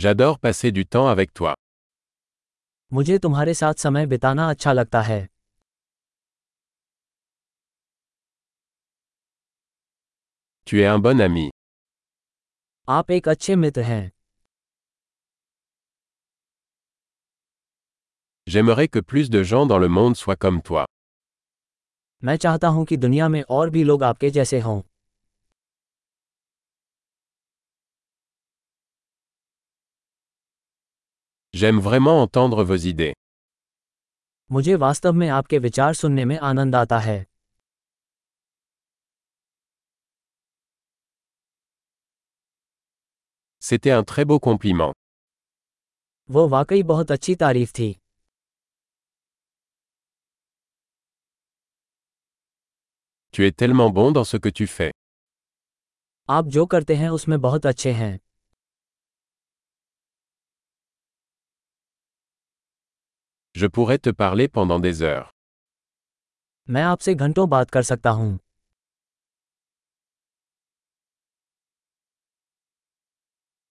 J'adore passer du temps avec toi. मुझे तुम्हारे साथ समय बिताना अच्छा लगता है Tu es un bon ami. आप एक अच्छे मित्र हैं J'aimerais que plus de gens dans le monde soient comme toi. मैं चाहता हूं कि दुनिया में और भी लोग आपके जैसे हों J'aime vraiment entendre vos idées. मुझे वास्तव में आपके विचार सुनने में आनंद आता है C'était un très beau compliment. वो वाकई बहुत अच्छी तारीफ थी Tu es tellement bon dans ce que tu fais. आप जो करते हैं उसमें बहुत अच्छे हैं Je pourrais te parler pendant des heures. मैं आपसे घंटों बात कर सकता हूं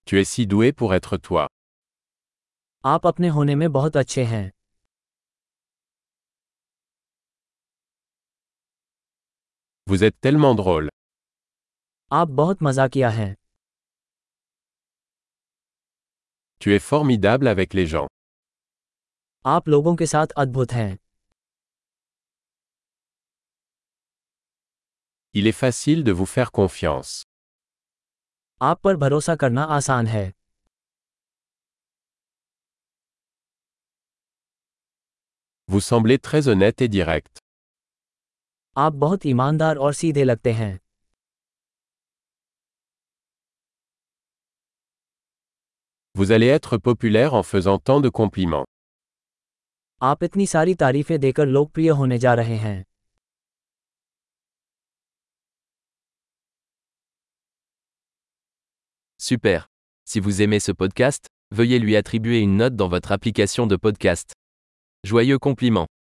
Tu es si doué pour être toi. आप अपने होने में बहुत अच्छे हैं Vous êtes tellement drôle. आप बहुत मजाकिया हैं Tu es formidable avec les gens. आप लोगों के साथ अद्भुत हैं Il est facile de vous faire confiance. आप पर भरोसा करना आसान है Vous semblez très honnête et direct. आप बहुत ईमानदार और सीधे लगते हैं Vous allez être populaire en faisant tant de compliments. आप इतनी सारी तारीफें देकर लोकप्रिय होने जा रहे हैं Super. Si vous aimez ce podcast, veuillez lui attribuer une note dans votre application de podcast. Joyeux compliment.